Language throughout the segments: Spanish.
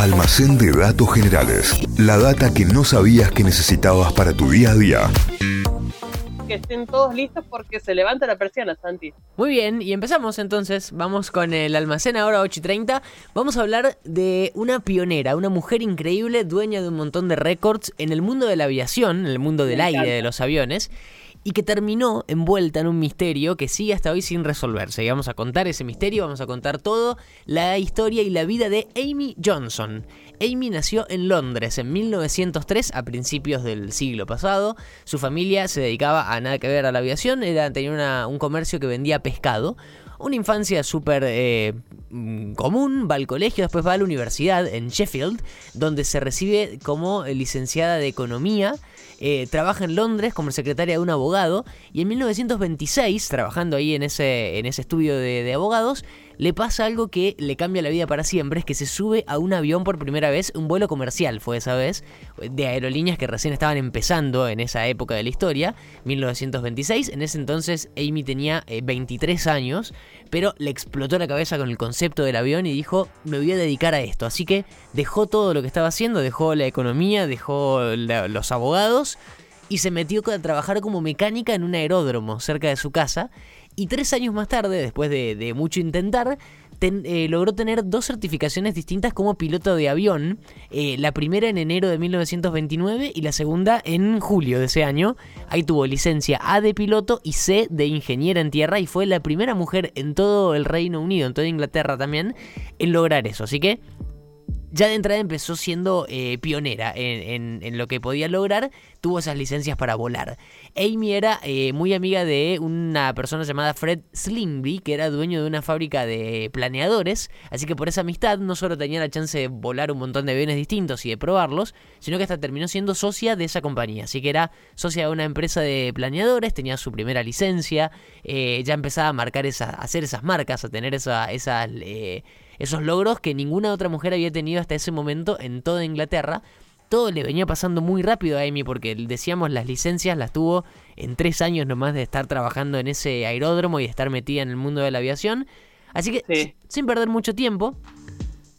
Almacén de datos generales. La data que no sabías que necesitabas para tu día a día. Que estén todos listos porque se levanta la persiana, Santi. Muy bien, y empezamos entonces. Vamos con el almacén ahora 8 y 30. Vamos a hablar de una pionera, una mujer increíble, dueña de un montón de récords en el mundo de la aviación, en el mundo del aire, de los aviones y que terminó envuelta en un misterio que sigue hasta hoy sin resolverse. Y vamos a contar ese misterio, vamos a contar todo, la historia y la vida de Amy Johnson. Amy nació en Londres en 1903, a principios del siglo pasado. Su familia se dedicaba a nada que ver a la aviación, era, tenía un comercio que vendía pescado. Una infancia súper eh, mm, común, va al colegio, después va a la universidad en Sheffield, donde se recibe como licenciada de Economía eh, trabaja en Londres como secretaria de un abogado y en 1926, trabajando ahí en ese, en ese estudio de, abogados, le pasa algo que le cambia la vida para siempre, es que se sube a un avión por primera vez, un vuelo comercial fue esa vez, de aerolíneas que recién estaban empezando en esa época de la historia, 1926, en ese entonces Amy tenía 23 eh, años, pero le explotó la cabeza con el concepto del avión y dijo, me voy a dedicar a esto, así que dejó todo lo que estaba haciendo, dejó la economía, dejó los abogados y se metió a trabajar como mecánica en un aeródromo cerca de su casa y tres años más tarde, después de, mucho intentar, eh, logró tener dos certificaciones distintas como piloto de avión. Eh, la primera en enero de 1929 y la segunda en julio de ese año. Ahí tuvo licencia A de piloto y C de ingeniera en tierra y fue la primera mujer en todo el Reino Unido, en toda Inglaterra también, en lograr eso. Así que ya de entrada empezó siendo eh, pionera en, lo que podía lograr, tuvo esas licencias para volar. Amy era eh, muy amiga de una persona llamada Fred Slimby, que era dueño de una fábrica de planeadores, así que por esa amistad no solo tenía la chance de volar un montón de aviones distintos y de probarlos, sino que hasta terminó siendo socia de esa compañía, así que era socia de una empresa de planeadores, tenía su primera licencia, eh, ya empezaba a marcar esa, a hacer esas marcas, a tener esa, esas esos logros que ninguna otra mujer había tenido hasta ese momento en toda Inglaterra. Todo le venía pasando muy rápido a Amy porque decíamos las licencias las tuvo en tres años nomás de estar trabajando en ese aeródromo y de estar metida en el mundo de la aviación. Así que sin perder mucho tiempo,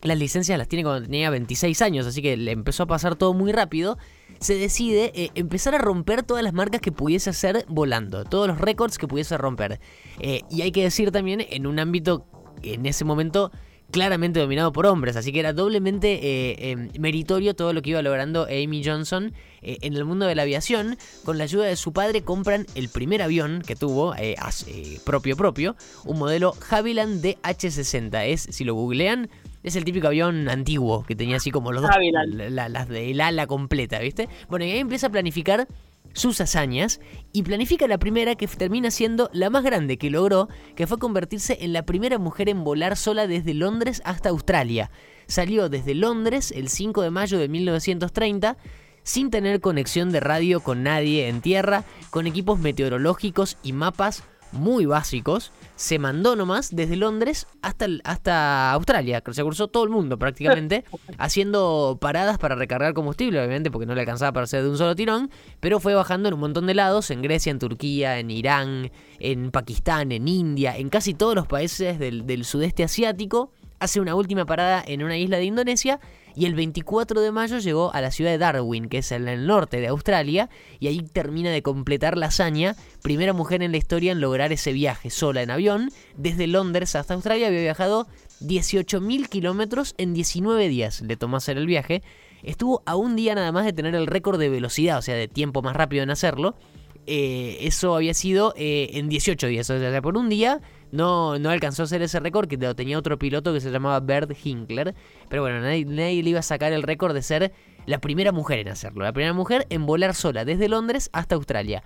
las licencias las tiene cuando tenía 26 años, así que le empezó a pasar todo muy rápido. Se decide eh, empezar a romper todas las marcas que pudiese hacer volando, todos los récords que pudiese romper. Eh, y hay que decir también en un ámbito en ese momento claramente dominado por hombres, así que era doblemente eh, em, meritorio todo lo que iba logrando Amy Johnson eh, en el mundo de la aviación. Con la ayuda de su padre compran el primer avión que tuvo, eh, propio propio, un modelo Havilland DH60. Es, si lo googlean, es el típico avión antiguo que tenía así como los dos, las de el ala completa, ¿viste? Bueno, y ahí empieza a planificar sus hazañas y planifica la primera que termina siendo la más grande que logró, que fue convertirse en la primera mujer en volar sola desde Londres hasta Australia. Salió desde Londres el 5 de mayo de 1930 sin tener conexión de radio con nadie en tierra, con equipos meteorológicos y mapas muy básicos, se mandó nomás desde Londres hasta, hasta Australia, se cruzó todo el mundo prácticamente, haciendo paradas para recargar combustible, obviamente porque no le alcanzaba para hacer de un solo tirón, pero fue bajando en un montón de lados, en Grecia, en Turquía, en Irán, en Pakistán, en India, en casi todos los países del, del sudeste asiático, hace una última parada en una isla de Indonesia y el 24 de mayo llegó a la ciudad de Darwin, que es en el norte de Australia, y ahí termina de completar la hazaña, primera mujer en la historia en lograr ese viaje sola en avión, desde Londres hasta Australia, había viajado 18.000 kilómetros en 19 días, le tomó hacer el viaje, estuvo a un día nada más de tener el récord de velocidad, o sea, de tiempo más rápido en hacerlo, eh, eso había sido eh, en 18 días, o sea, por un día no, no alcanzó a hacer ese récord que tenía otro piloto que se llamaba Bert Hinkler. Pero bueno, nadie, nadie le iba a sacar el récord de ser la primera mujer en hacerlo. La primera mujer en volar sola desde Londres hasta Australia.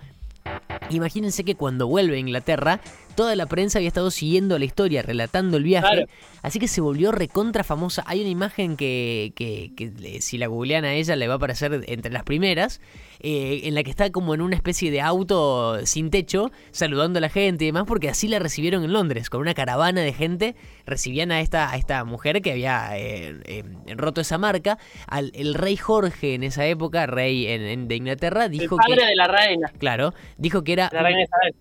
Imagínense que cuando vuelve a Inglaterra, toda la prensa había estado siguiendo la historia, relatando el viaje, así que se volvió recontra famosa. Hay una imagen que, que, que si la googlean a ella le va a aparecer entre las primeras, eh, en la que está como en una especie de auto sin techo, saludando a la gente y demás, porque así la recibieron en Londres, con una caravana de gente, recibían a esta, a esta mujer que había eh, eh, roto esa marca. Al, el rey Jorge en esa época, rey de Inglaterra, dijo el padre que... de la reina. Claro, dijo que era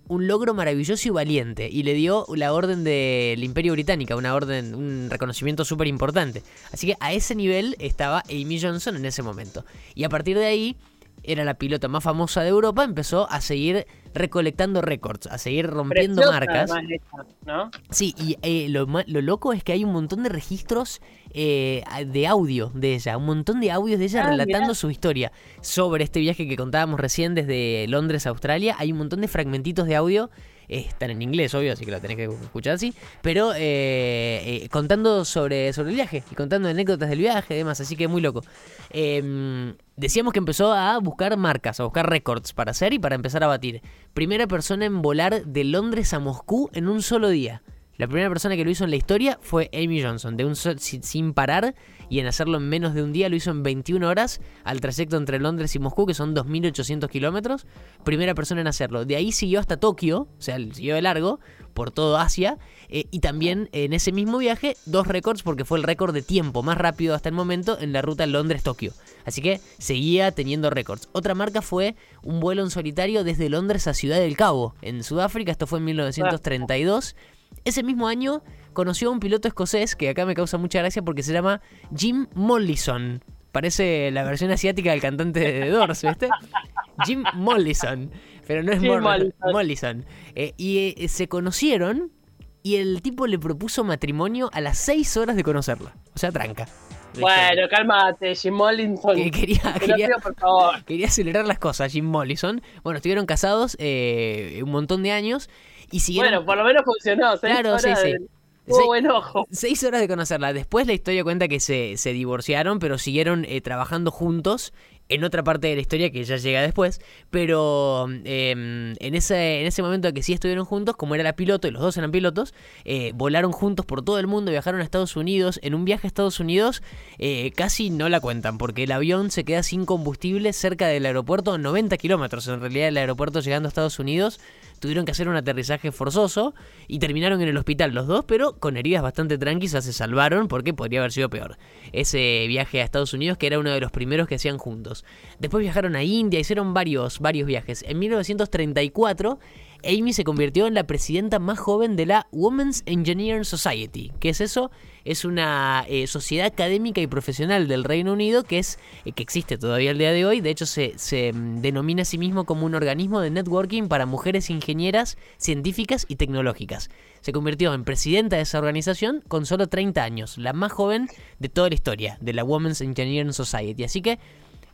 un, logro maravilloso y valiente presidente y le dio la orden del Imperio Británica, una orden, un reconocimiento súper importante. Así que a ese nivel estaba Amy Johnson en ese momento. Y a partir de ahí era la pilota más famosa de Europa, empezó a seguir recolectando récords, a seguir rompiendo Preciosa, marcas. además, esta, ¿no? Sí, y eh, lo, lo loco es que hay un montón de registros eh, de audio de ella, un montón de audios de ella Ah, relatando mirá. su historia sobre este viaje que contábamos recién desde Londres a Australia. Hay un montón de fragmentitos de audio, están en inglés, obvio, así que lo tenés que escuchar así, pero eh, eh, contando sobre, sobre el viaje y contando anécdotas del viaje y demás, así que muy loco. Eh, decíamos que empezó a buscar marcas, a buscar récords para hacer y para empezar a batir. Primera persona en volar de Londres a Moscú en un solo día. La primera persona que lo hizo en la historia fue Amy Johnson, de un sol- sin, parar y en hacerlo en menos de un día lo hizo en 21 horas al trayecto entre Londres y Moscú, que son 2.800 kilómetros. Primera persona en hacerlo. De ahí siguió hasta Tokio, o sea, siguió de largo por todo Asia. eh, y también en ese mismo viaje, dos récords, porque fue el récord de tiempo más rápido hasta el momento en la ruta Londres-Tokio. Así que seguía teniendo récords. Otra marca fue un vuelo en solitario desde Londres a Ciudad del Cabo, en Sudáfrica. Esto fue en 1932. Ese mismo año conoció a un piloto escocés que acá me causa mucha gracia porque se llama Jim Mollison. Parece la versión asiática del cantante de Doors, ¿viste? Jim Mollison. Pero no es Jim Mollison. Mollison. Eh, y eh, se conocieron y el tipo le propuso matrimonio a las 6 horas de conocerla. O sea, tranca. Bueno, cálmate, Jim Mollinson. Que quería- quería- pido, por favor. Quería acelerar las cosas, Jim Mollison. Bueno, estuvieron casados eh, un montón de años y siguieron... Bueno, por lo menos funcionó. seis Claro, horas sí. de- buen ojo. Seis horas de conocerla. Después la historia cuenta que se, se divorciaron, pero siguieron eh, trabajando juntos en otra parte de la historia que ya llega después. Pero eh, en, ese, en ese momento que sí estuvieron juntos, como era la piloto y los dos eran pilotos, eh, volaron juntos por todo el mundo, viajaron a Estados Unidos. En un viaje a Estados Unidos eh, casi no la cuentan, porque el avión se queda sin combustible cerca del aeropuerto, 90 kilómetros en realidad del aeropuerto llegando a Estados Unidos. Tuvieron que hacer un aterrizaje forzoso y terminaron en el hospital los dos, pero con heridas bastante tranquilas se salvaron porque podría haber sido peor. Ese viaje a Estados Unidos, que era uno de los primeros que hacían juntos. Después viajaron a India, hicieron varios, varios viajes. En 1934, Amy se convirtió en la presidenta más joven de la Women's Engineering Society. ¿Qué es eso? Es una eh, sociedad académica y profesional del Reino Unido que es eh, que existe todavía el día de hoy. De hecho, se, se, mm, denomina a sí mismo como un organismo de networking para mujeres ingenieras, científicas y tecnológicas. Se convirtió en presidenta de esa organización con solo 30 años, la más joven de toda la historia de la Women's Engineering Society. Así que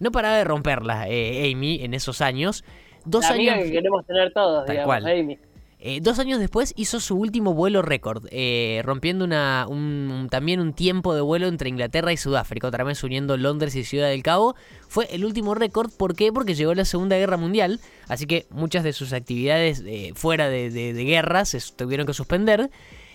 no paraba de romperla eh, Amy en esos años. Dos la años. que queremos tener todos, Tal digamos, cual. Amy. Eh, dos años después hizo su último vuelo récord, eh, rompiendo una, un- un- también un tiempo de vuelo entre Inglaterra y Sudáfrica, otra vez uniendo Londres y Ciudad del Cabo. Fue el último récord, ¿por qué? Porque llegó la Segunda Guerra Mundial, así que muchas de sus actividades eh, fuera de, de, de guerra se tuvieron que suspender.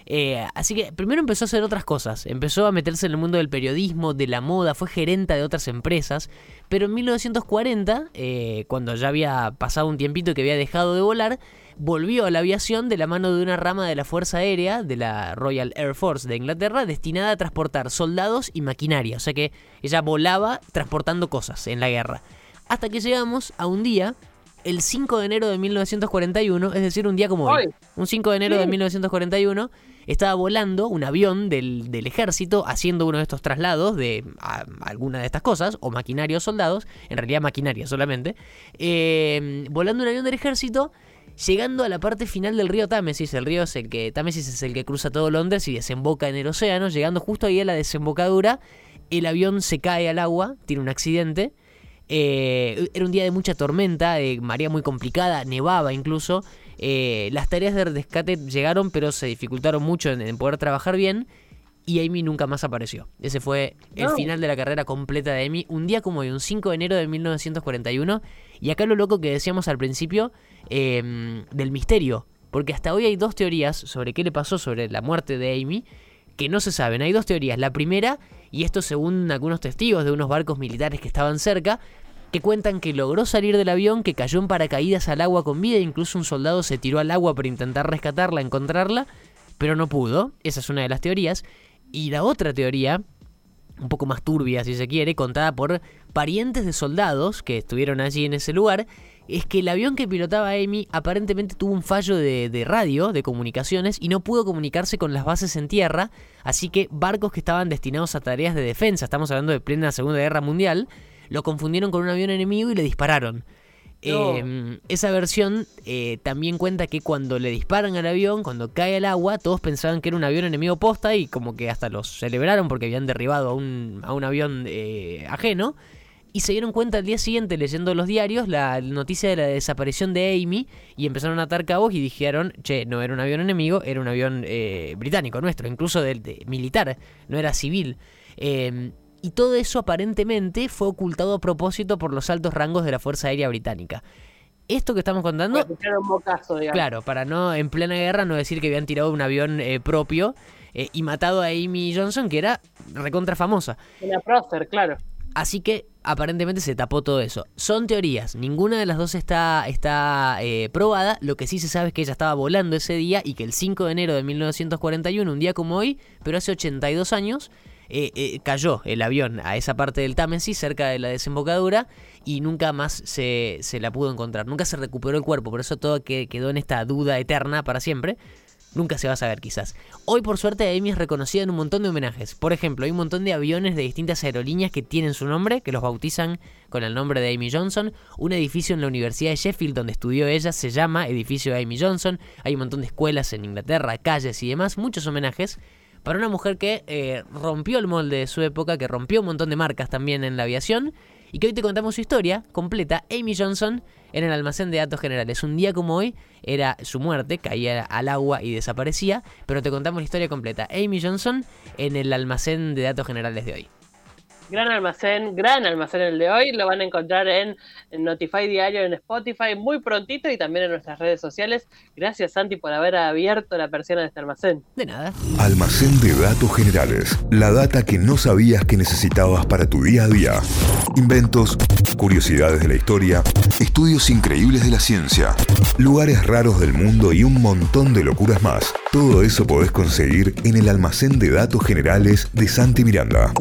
Eh, así que primero empezó a hacer otras cosas, empezó a meterse en el mundo del periodismo, de la moda, fue gerenta de otras empresas, pero en 1940, eh, cuando ya había pasado un tiempito que había dejado de volar, volvió a la aviación de la mano de una rama de la Fuerza Aérea, de la Royal Air Force de Inglaterra, destinada a transportar soldados y maquinaria, o sea que ella volaba transportando cosas en la guerra. Hasta que llegamos a un día el 5 de enero de 1941, es decir, un día como hoy. Un 5 de enero de 1941, estaba volando un avión del, del ejército haciendo uno de estos traslados de alguna de estas cosas, o maquinaria o soldados, en realidad maquinaria solamente, eh, volando un avión del ejército, llegando a la parte final del río Támesis. El río es el que, Támesis es el que cruza todo Londres y desemboca en el océano, llegando justo ahí a la desembocadura, el avión se cae al agua, tiene un accidente. Eh, era un día de mucha tormenta, de marea muy complicada, nevaba incluso. Eh, las tareas de rescate llegaron, pero se dificultaron mucho en, en poder trabajar bien. Y Amy nunca más apareció. Ese fue el No. final de la carrera completa de Amy. Un día como hoy, un 5 de enero de 1941. Y acá lo loco que decíamos al principio eh, del misterio. Porque hasta hoy hay dos teorías sobre qué le pasó sobre la muerte de Amy que no se saben. Hay dos teorías. La primera, y esto según algunos testigos de unos barcos militares que estaban cerca, que cuentan que logró salir del avión, que cayó en paracaídas al agua con vida, incluso un soldado se tiró al agua para intentar rescatarla, encontrarla, pero no pudo. Esa es una de las teorías. Y la otra teoría, un poco más turbia si se quiere, contada por parientes de soldados que estuvieron allí en ese lugar, es que el avión que pilotaba Amy aparentemente tuvo un fallo de, de, radio, de comunicaciones, y no pudo comunicarse con las bases en tierra, así que barcos que estaban destinados a tareas de defensa, estamos hablando de plena Segunda Guerra Mundial, lo confundieron con un avión enemigo y le dispararon. Em, esa versión eh, también cuenta que cuando le disparan al avión, cuando cae al agua, todos pensaban que era un avión enemigo posta y como que hasta los celebraron porque habían derribado a un, a un avión eh, ajeno. Y se dieron cuenta al día siguiente leyendo los diarios la noticia de la desaparición de Amy y empezaron a atar cabos y dijeron, che, no era un avión enemigo, era un avión eh, británico nuestro, incluso de, militar, no era civil. Y todo eso aparentemente fue ocultado a propósito por los altos rangos de la Fuerza Aérea Británica. Esto que estamos contando... claro, para no en plena guerra no decir que habían tirado un avión eh, propio eh, y matado a Amy Johnson, que era recontra famosa. Una prócer, claro. Así que aparentemente se tapó todo eso. Son teorías, ninguna de las dos está, está eh, probada. Lo que sí se sabe es que ella estaba volando ese día y que el 5 de enero de 1941, un día como hoy, pero hace 82 años, eh, eh, cayó el avión a esa parte del Támesis, cerca de la desembocadura, y nunca más se, se la pudo encontrar. Nunca se recuperó el cuerpo, por eso todo quedó en esta duda eterna para siempre. Nunca se va a saber quizás. Hoy por suerte Amy es reconocida en un montón de homenajes. Por ejemplo, hay un montón de aviones de distintas aerolíneas que tienen su nombre, que los bautizan con el nombre de Amy Johnson. Un edificio en la Universidad de Sheffield donde estudió ella se llama Edificio de Amy Johnson. Hay un montón de escuelas en Inglaterra, calles y demás, muchos homenajes para una mujer que eh, rompió el molde de su época, que rompió un montón de marcas también en la aviación, y que hoy te contamos su historia completa, Amy Johnson, en el almacén de datos generales. Un día como hoy era su muerte, caía al agua y desaparecía, pero te contamos la historia completa. Amy Johnson en el almacén de datos generales de hoy. Gran almacén, gran almacén el de hoy. Lo van a encontrar en, Notify Diario, en Spotify, muy prontito y también en nuestras redes sociales. Gracias, Santi, por haber abierto la persiana de este almacén. De nada. Almacén de datos generales. La data que no sabías que necesitabas para tu día a día. Inventos, curiosidades de la historia, estudios increíbles de la ciencia, lugares raros del mundo y un montón de locuras más. Todo eso podés conseguir en el almacén de datos generales de Santi Miranda.